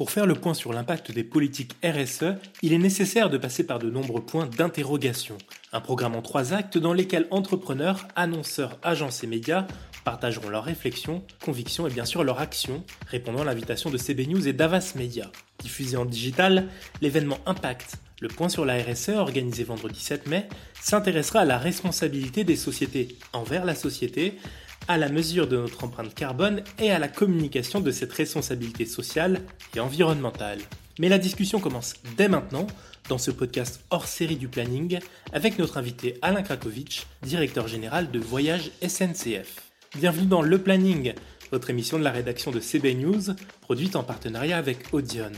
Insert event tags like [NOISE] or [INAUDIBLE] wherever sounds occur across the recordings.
Pour faire le point sur l'impact des politiques RSE, il est nécessaire de passer par de nombreux points d'interrogation. Un programme en trois actes dans lesquels entrepreneurs, annonceurs, agences et médias partageront leurs réflexions, convictions et bien sûr leurs actions, répondant à l'invitation de CB News et d'Avas Media. Diffusé en digital, l'événement Impact, le point sur la RSE organisé vendredi 7 mai, s'intéressera à la responsabilité des sociétés envers la société, à la mesure de notre empreinte carbone et à la communication de cette responsabilité sociale et environnementale. Mais la discussion commence dès maintenant dans ce podcast hors série du planning avec notre invité Alain Krakowicz, directeur général de Voyage SNCF. Bienvenue dans Le Planning, votre émission de la rédaction de CB News, produite en partenariat avec Audion.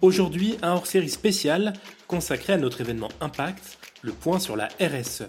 Aujourd'hui, un hors-série spécial consacré à notre événement Impact, le point sur la RSE.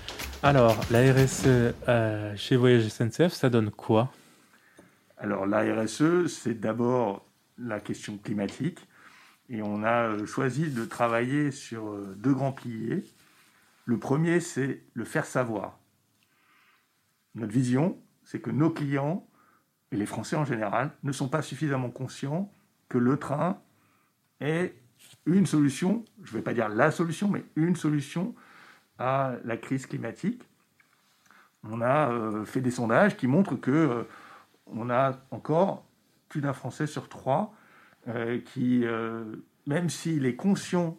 Alors, la RSE euh, chez Voyage SNCF, ça donne quoi? Alors, la RSE, c'est d'abord la question climatique. Et on a euh, choisi de travailler sur euh, deux grands piliers. Le premier, c'est le faire savoir. Notre vision, c'est que nos clients et les Français en général, ne sont pas suffisamment conscients que le train est une solution, je ne vais pas dire la solution, mais une solution la crise climatique. On a euh, fait des sondages qui montrent que euh, on a encore plus d'un Français sur trois euh, qui, même s'il est conscient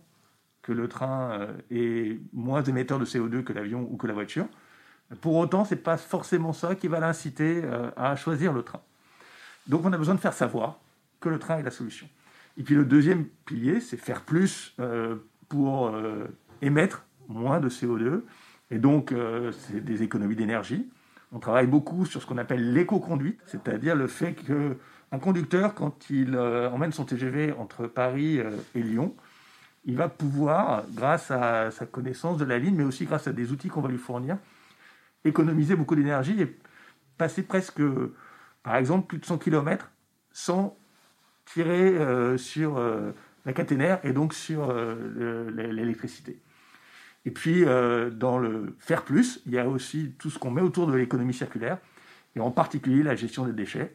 que le train est moins émetteur de CO2 que l'avion ou que la voiture, pour autant, ce n'est pas forcément ça qui va l'inciter à choisir le train. Donc on a besoin de faire savoir que le train est la solution. Et puis le deuxième pilier, c'est faire plus pour émettre moins de CO2. Et donc, c'est des économies d'énergie. On travaille beaucoup sur ce qu'on appelle l'éco-conduite, c'est-à-dire le fait qu'un conducteur, quand il emmène son TGV entre Paris et Lyon, il va pouvoir, grâce à sa connaissance de la ligne, mais aussi grâce à des outils qu'on va lui fournir, économiser beaucoup d'énergie et passer presque, par exemple, plus de 100 km sans tirer euh, sur euh, la caténaire et donc sur euh, l'électricité. Et puis, dans le faire plus, il y a aussi tout ce qu'on met autour de l'économie circulaire, et en particulier la gestion des déchets.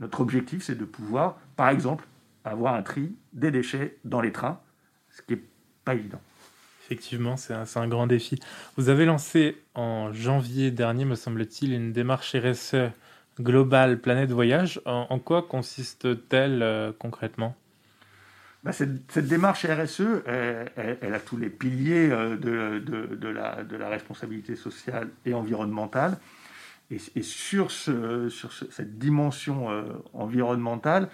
Notre objectif, c'est de pouvoir, par exemple, avoir un tri des déchets dans les trains, ce qui n'est pas évident. Effectivement, c'est un, grand défi. Vous avez lancé en janvier dernier, me semble-t-il, une démarche RSE globale Planète Voyage. En, quoi consiste-t-elle euh, concrètement? Bah, cette, démarche RSE, elle, a tous les piliers euh, de, la, responsabilité sociale et environnementale. Et, sur, cette dimension euh, environnementale,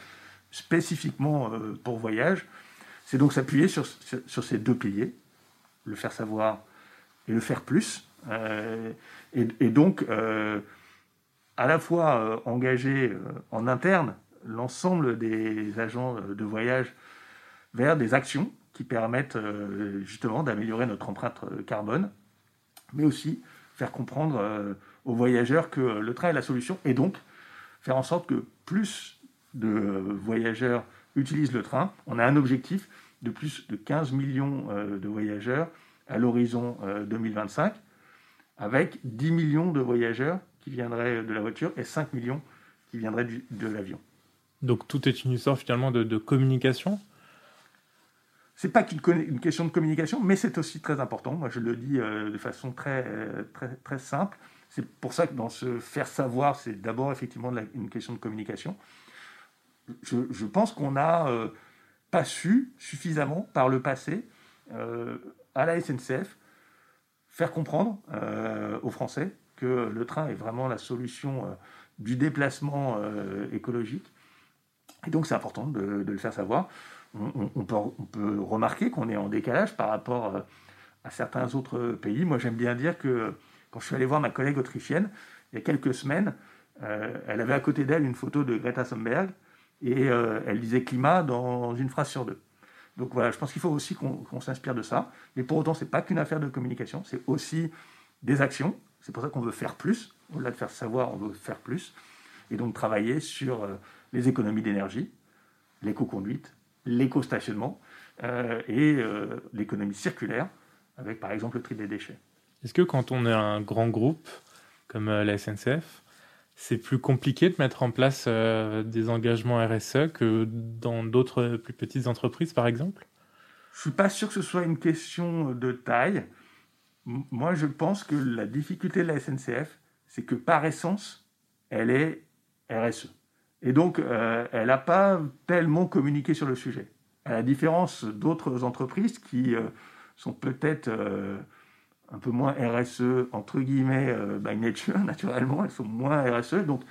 spécifiquement pour voyage, c'est donc s'appuyer sur ces deux piliers le faire savoir et le faire plus. Euh, et, donc, euh, à la fois euh, engager en interne l'ensemble des agents de voyage vers des actions qui permettent justement d'améliorer notre empreinte carbone, mais aussi faire comprendre aux voyageurs que le train est la solution et donc faire en sorte que plus de voyageurs utilisent le train. On a un objectif, de plus de 15 millions euh, de voyageurs à l'horizon 2025, euh, avec 10 millions de voyageurs qui viendraient de la voiture et 5 millions qui viendraient de l'avion. Donc tout est une histoire finalement de communication c'est pas une question de communication, mais c'est aussi très important. Moi, je le dis euh, de façon très, très, très simple. C'est pour ça que dans ce faire savoir, c'est d'abord effectivement une question de communication. Je, pense qu'on a pas su suffisamment par le passé euh, à la SNCF faire comprendre euh, aux Français que le train est vraiment la solution euh, du déplacement écologique. Et donc c'est important de, le faire savoir. On, peut, remarquer qu'on est en décalage par rapport à certains autres pays. Moi j'aime bien dire que quand je suis allé voir ma collègue autrichienne, il y a quelques semaines, elle avait à côté d'elle une photo de Greta Thunberg et euh, elle disait climat dans une phrase sur deux. Donc voilà, je pense qu'il faut aussi qu'on s'inspire de ça. Mais pour autant, ce n'est pas qu'une affaire de communication, c'est aussi des actions. C'est pour ça qu'on veut faire plus. Au-delà de faire savoir, on veut faire plus. Et donc travailler sur euh, les économies d'énergie, l'éco-conduite, l'éco-stationnement euh, et euh, l'économie circulaire, avec par exemple le tri des déchets. Est-ce que quand on est un grand groupe comme la SNCF, c'est plus compliqué de mettre en place des engagements RSE que dans d'autres plus petites entreprises, par exemple? Je ne suis pas sûr que ce soit une question de taille. Moi, je pense que la difficulté de la SNCF, c'est que par essence, elle est RSE. Et donc, euh, elle n'a pas tellement communiqué sur le sujet. À la différence d'autres entreprises qui euh, sont peut-être euh, un peu moins RSE, entre guillemets, by nature, [LAUGHS] naturellement, elles sont moins RSE, donc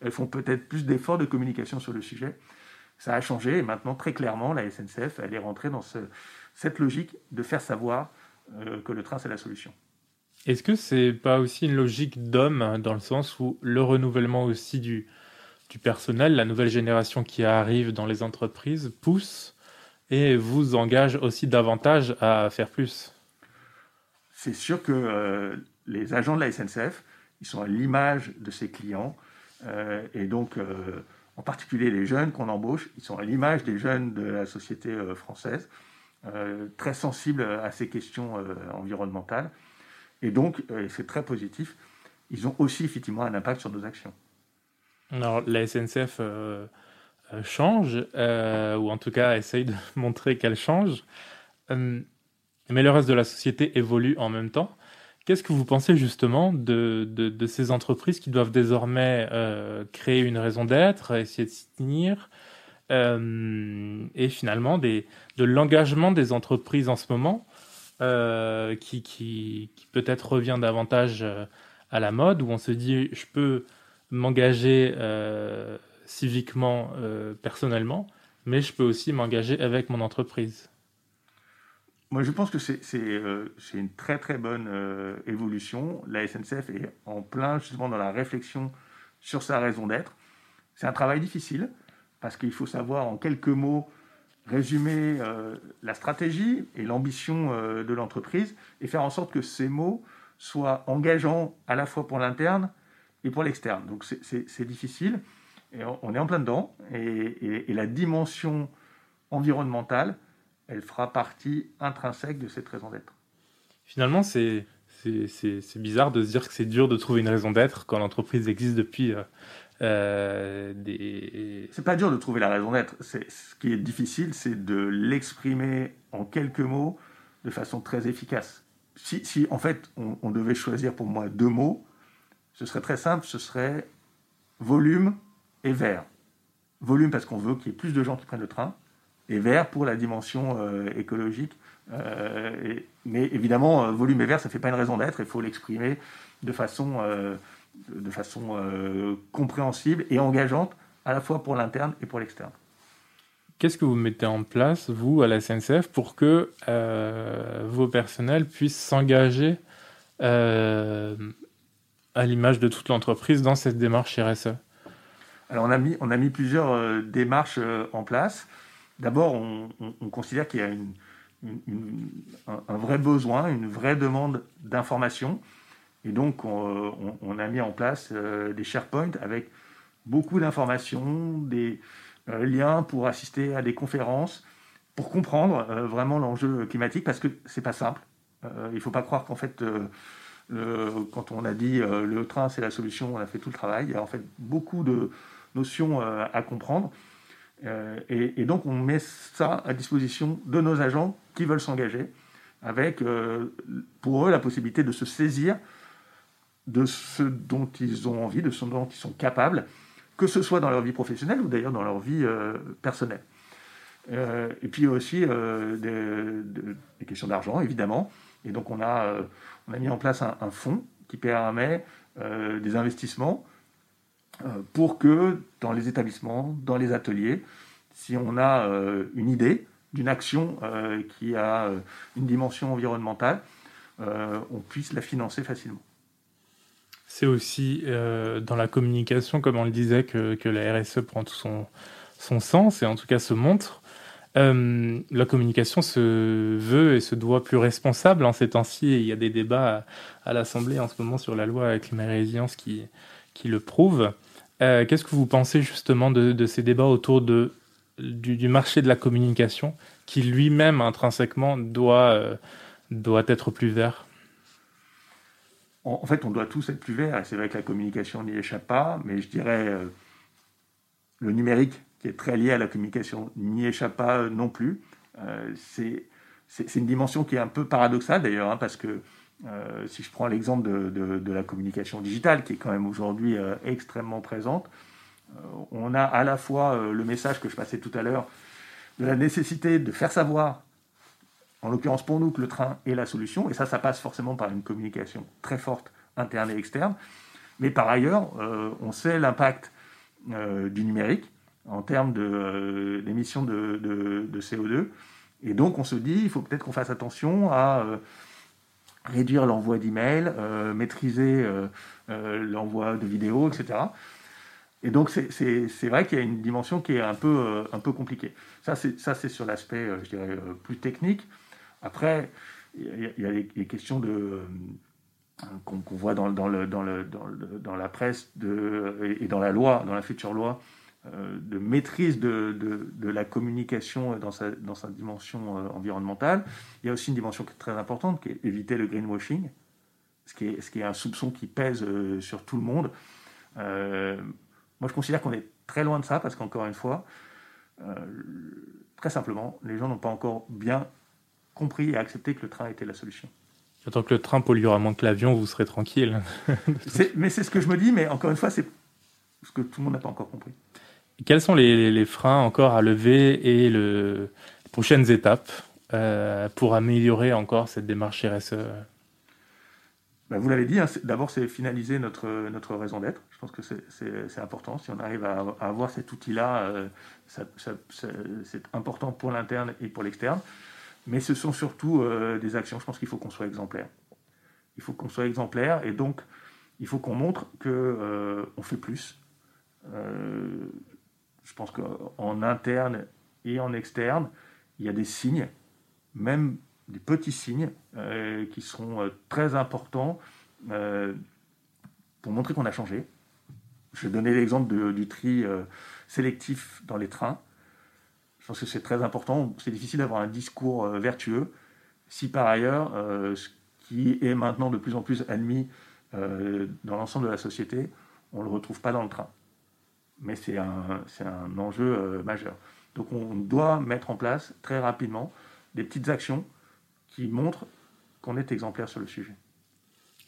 elles font peut-être plus d'efforts de communication sur le sujet. Ça a changé et maintenant, très clairement, la SNCF, elle est rentrée dans cette logique de faire savoir que le train, c'est la solution. Est-ce que c'est pas aussi une logique d'homme dans le sens où le renouvellement aussi du, du personnel, la nouvelle génération qui arrive dans les entreprises pousse et vous engage aussi davantage à faire plus C'est sûr que euh, les agents de la SNCF, ils sont à l'image de ses clients euh, et donc euh, en particulier les jeunes qu'on embauche, ils sont à l'image des jeunes de la société française, très sensibles à ces questions environnementales et donc c'est très positif. Ils ont aussi effectivement un impact sur nos actions. Alors, la SNCF euh, euh, change, euh, ou en tout cas essaye de [LAUGHS] montrer qu'elle change, mais le reste de la société évolue en même temps. Qu'est-ce que vous pensez justement de, de, ces entreprises qui doivent désormais créer une raison d'être, essayer de s'y tenir, et finalement des, de l'engagement des entreprises en ce moment, qui, qui, qui peut-être revient davantage à la mode, où on se dit je peux m'engager euh, civiquement, euh, personnellement, mais je peux aussi m'engager avec mon entreprise. Moi, je pense que c'est euh, une très très bonne évolution. La SNCF est en plein justement dans la réflexion sur sa raison d'être. C'est un travail difficile parce qu'il faut savoir en quelques mots résumer la stratégie et l'ambition de l'entreprise et faire en sorte que ces mots soient engageants à la fois pour l'interne et pour l'externe. Donc c'est difficile. Et on est en plein dedans. Et, la dimension environnementale, elle fera partie intrinsèque de cette raison d'être. Finalement, c'est c'est bizarre de se dire que c'est dur de trouver une raison d'être quand l'entreprise existe depuis euh, euh, des. C'est pas dur de trouver la raison d'être. Ce qui est difficile, c'est de l'exprimer en quelques mots de façon très efficace. Si, si en fait on, on, devait choisir pour moi deux mots, ce serait très simple, ce serait volume et vert. Volume parce qu'on veut qu'il y ait plus de gens qui prennent le train, et vert pour la dimension euh, écologique. Euh, mais évidemment, euh, volume et vert, ça ne fait pas une raison d'être, il faut l'exprimer de façon, de façon compréhensible et engageante, à la fois pour l'interne et pour l'externe. Qu'est-ce que vous mettez en place, vous, à la SNCF, pour que vos personnels puissent s'engager à l'image de toute l'entreprise dans cette démarche RSE Alors on a mis, on a mis plusieurs euh, démarches euh, en place. D'abord, on, considère qu'il y a un, vrai besoin, une vraie demande d'information. Et donc, on, a mis en place euh, des SharePoint avec beaucoup d'informations, des liens pour assister à des conférences, pour comprendre vraiment l'enjeu climatique, parce que c'est pas simple. il ne faut pas croire qu'en fait quand on a dit euh, le train c'est la solution, on a fait tout le travail. Il y a en fait beaucoup de notions euh, à comprendre. Euh, et, donc on met ça à disposition de nos agents qui veulent s'engager, avec pour eux la possibilité de se saisir de ce dont ils ont envie, de ce dont ils sont capables, que ce soit dans leur vie professionnelle ou d'ailleurs dans leur vie personnelle. et puis aussi des, questions d'argent, évidemment. Et donc on a, on a mis en place un, fonds qui permet euh, des investissements euh, pour que dans les établissements, dans les ateliers, si on a euh, une idée d'une action qui a une dimension environnementale, on puisse la financer facilement. C'est aussi dans la communication, comme on le disait, que, la RSE prend tout son, son sens et en tout cas se montre. Euh, la communication se veut et se doit plus responsable en ces temps-ci. Il y a des débats à, l'Assemblée en ce moment sur la loi climat et résilience qui, qui le prouvent. Euh, qu'est-ce que vous pensez justement de, ces débats autour du, marché de la communication qui lui-même intrinsèquement doit, euh, doit être plus vert? En, fait, on doit tous être plus verts. C'est vrai que la communication n'y échappe pas, mais je dirais le numérique qui est très lié à la communication, n'y échappe pas non plus. Euh, c'est une dimension qui est un peu paradoxale d'ailleurs, hein, parce que euh, si je prends l'exemple de, la communication digitale, qui est quand même aujourd'hui euh, extrêmement présente, on a à la fois le message que je passais tout à l'heure de la nécessité de faire savoir, en l'occurrence pour nous, que le train est la solution, et ça, ça passe forcément par une communication très forte interne et externe. Mais par ailleurs, on sait l'impact du numérique en termes de, de, CO2. Et donc on se dit, il faut peut-être qu'on fasse attention à euh, réduire l'envoi d'emails, euh, maîtriser euh, l'envoi de vidéos, etc. Et donc c'est vrai qu'il y a une dimension qui est un peu, un peu compliquée. Ça c'est sur l'aspect, je dirais, plus technique. Après, il y, a les, questions qu'on voit dans, dans, le, dans, le, dans, la presse de, et dans la loi, dans la future loi, euh, de maîtrise de, la communication dans sa, dans sa dimension euh, environnementale. Il y a aussi une dimension qui est très importante, qui est éviter le greenwashing, ce qui est, ce qui est un soupçon qui pèse euh, sur tout le monde. moi, je considère qu'on est très loin de ça, parce qu'encore une fois, très simplement, les gens n'ont pas encore bien compris et accepté que le train était la solution. Tant que le train polluera moins que l'avion, vous serez tranquille. mais c'est ce que je me dis, mais encore une fois, c'est ce que tout le monde n'a pas encore compris. Quels sont les, freins encore à lever et le, les prochaines étapes euh, pour améliorer encore cette démarche RSE ben, Vous l'avez dit, hein, d'abord c'est finaliser notre, raison d'être. Je pense que c'est important. Si on arrive à, avoir cet outil-là, euh, c'est important pour l'interne et pour l'externe. Mais ce sont surtout euh, des actions. Je pense qu'il faut qu'on soit exemplaire. Il faut qu'on soit exemplaire et donc il faut qu'on montre qu'on fait plus je pense qu'en interne et en externe, il y a des signes, même des petits signes, euh, qui seront euh, très importants euh, pour montrer qu'on a changé. Je vais donner l'exemple du tri sélectif dans les trains. Je pense que c'est très important. C'est difficile d'avoir un discours vertueux si par ailleurs, ce qui est maintenant de plus en plus admis dans l'ensemble de la société, on ne le retrouve pas dans le train mais c'est un, un, enjeu euh, majeur. Donc on doit mettre en place très rapidement des petites actions qui montrent qu'on est exemplaire sur le sujet.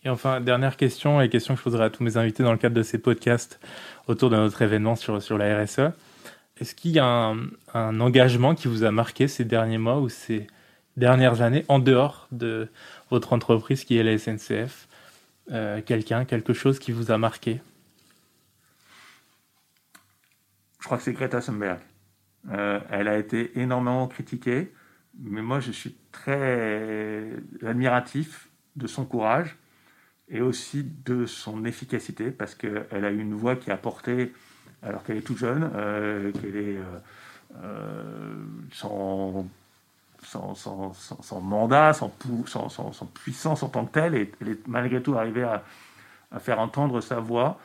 Et enfin, dernière question, et question que je poserai à tous mes invités dans le cadre de ces podcasts autour de notre événement sur, sur la RSE. Est-ce qu'il y a un, un, engagement qui vous a marqué ces derniers mois ou ces dernières années en dehors de votre entreprise qui est la SNCF euh, Quelqu'un, quelque chose qui vous a marqué je crois que c'est Greta Thunberg. Euh, elle a été énormément critiquée, mais moi je suis très admiratif de son courage et aussi de son efficacité parce qu'elle a une voix qui a porté, alors qu'elle est toute jeune, euh, qu'elle est euh, sans, mandat, sans, puissance en tant que telle, et elle est malgré tout arrivée à faire entendre sa voix.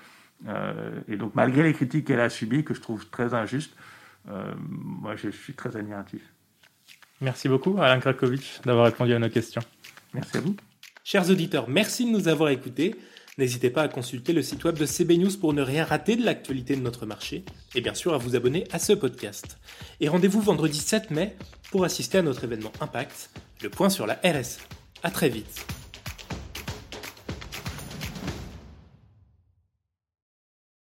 Euh, et donc, malgré les critiques qu'elle a subies, que je trouve très injustes, euh, moi, je suis très admiratif. Merci beaucoup, Alain Krakovic, d'avoir répondu à nos questions. Merci à vous. Chers auditeurs, merci de nous avoir écoutés. N'hésitez pas à consulter le site web de CB News pour ne rien rater de l'actualité de notre marché et bien sûr à vous abonner à ce podcast. Et rendez-vous vendredi 7 mai pour assister à notre événement Impact, le point sur la RSE. À très vite.